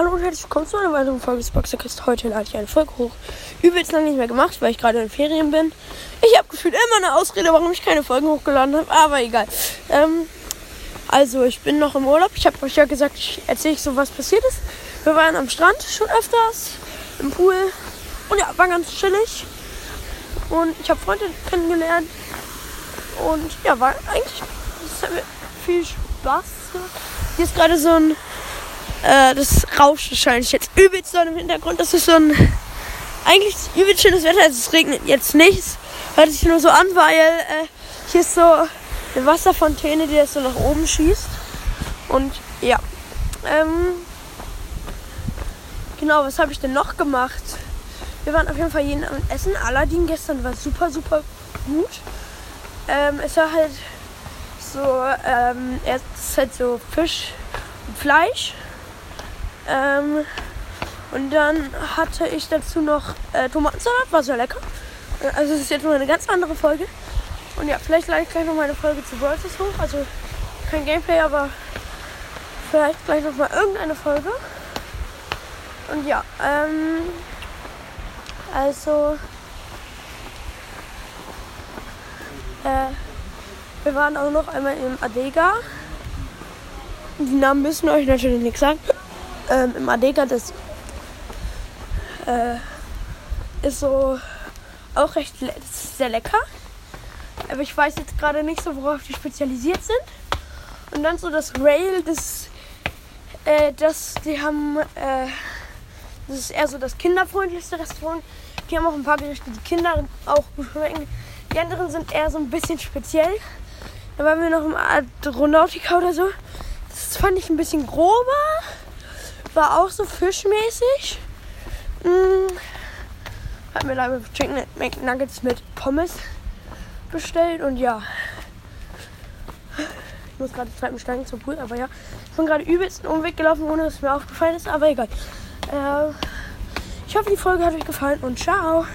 Hallo und herzlich willkommen zu einer weiteren Folge des Boxercast. Heute lade ich eine Folge hoch. Übelst lange nicht mehr gemacht, weil ich gerade in Ferien bin. Ich habe gefühlt immer eine Ausrede, warum ich keine Folgen hochgeladen habe, aber egal. Ähm, also, ich bin noch im Urlaub. Ich habe euch ja gesagt, ich erzähle euch so, was passiert ist. Wir waren am Strand schon öfters, im Pool. Und ja, war ganz chillig. Und ich habe Freunde kennengelernt. Und ja, war eigentlich viel Spaß. Hier ist gerade so ein äh, das rauscht wahrscheinlich jetzt übelst doll im Hintergrund. Das ist so ein eigentlich übelst schönes Wetter. Also es regnet jetzt nicht. Hört sich nur so an, weil äh, hier ist so eine Wasserfontäne, die jetzt so nach oben schießt. Und ja. Ähm, genau, was habe ich denn noch gemacht? Wir waren auf jeden Fall jeden Abend essen. Aladdin gestern war super, super gut. Ähm, es war halt so, ähm, er ist halt so Fisch und Fleisch. Ähm, und dann hatte ich dazu noch äh, Tomatensalat, war sehr lecker. Äh, Also es ist jetzt nur eine ganz andere Folge. Und ja, vielleicht gleich noch mal eine Folge zu Stars hoch. Also kein Gameplay, aber vielleicht gleich noch mal irgendeine Folge. Und ja, ähm, also äh, wir waren auch noch einmal im Adega. Die Namen müssen euch natürlich nichts sagen ähm, im Adega, das äh, ist so auch recht sehr lecker. Aber ich weiß jetzt gerade nicht so, worauf die spezialisiert sind. Und dann so das Rail, das, äh, das, die haben, äh, das ist eher so das kinderfreundlichste Restaurant. Die haben auch ein paar Gerichte, die Kinder auch gut. Die anderen sind eher so ein bisschen speziell. Da waren wir noch im Adronautica oder so. Das fand ich ein bisschen grober war auch so fischmäßig. Hm. Hat mir leider Chicken McNuggets mit Pommes bestellt und ja. Ich muss gerade Treppen steigen zum Pool, aber ja. Ich bin gerade übelst einen Umweg gelaufen, ohne dass es mir aufgefallen ist, aber egal. Äh, ich hoffe, die Folge hat euch gefallen und ciao.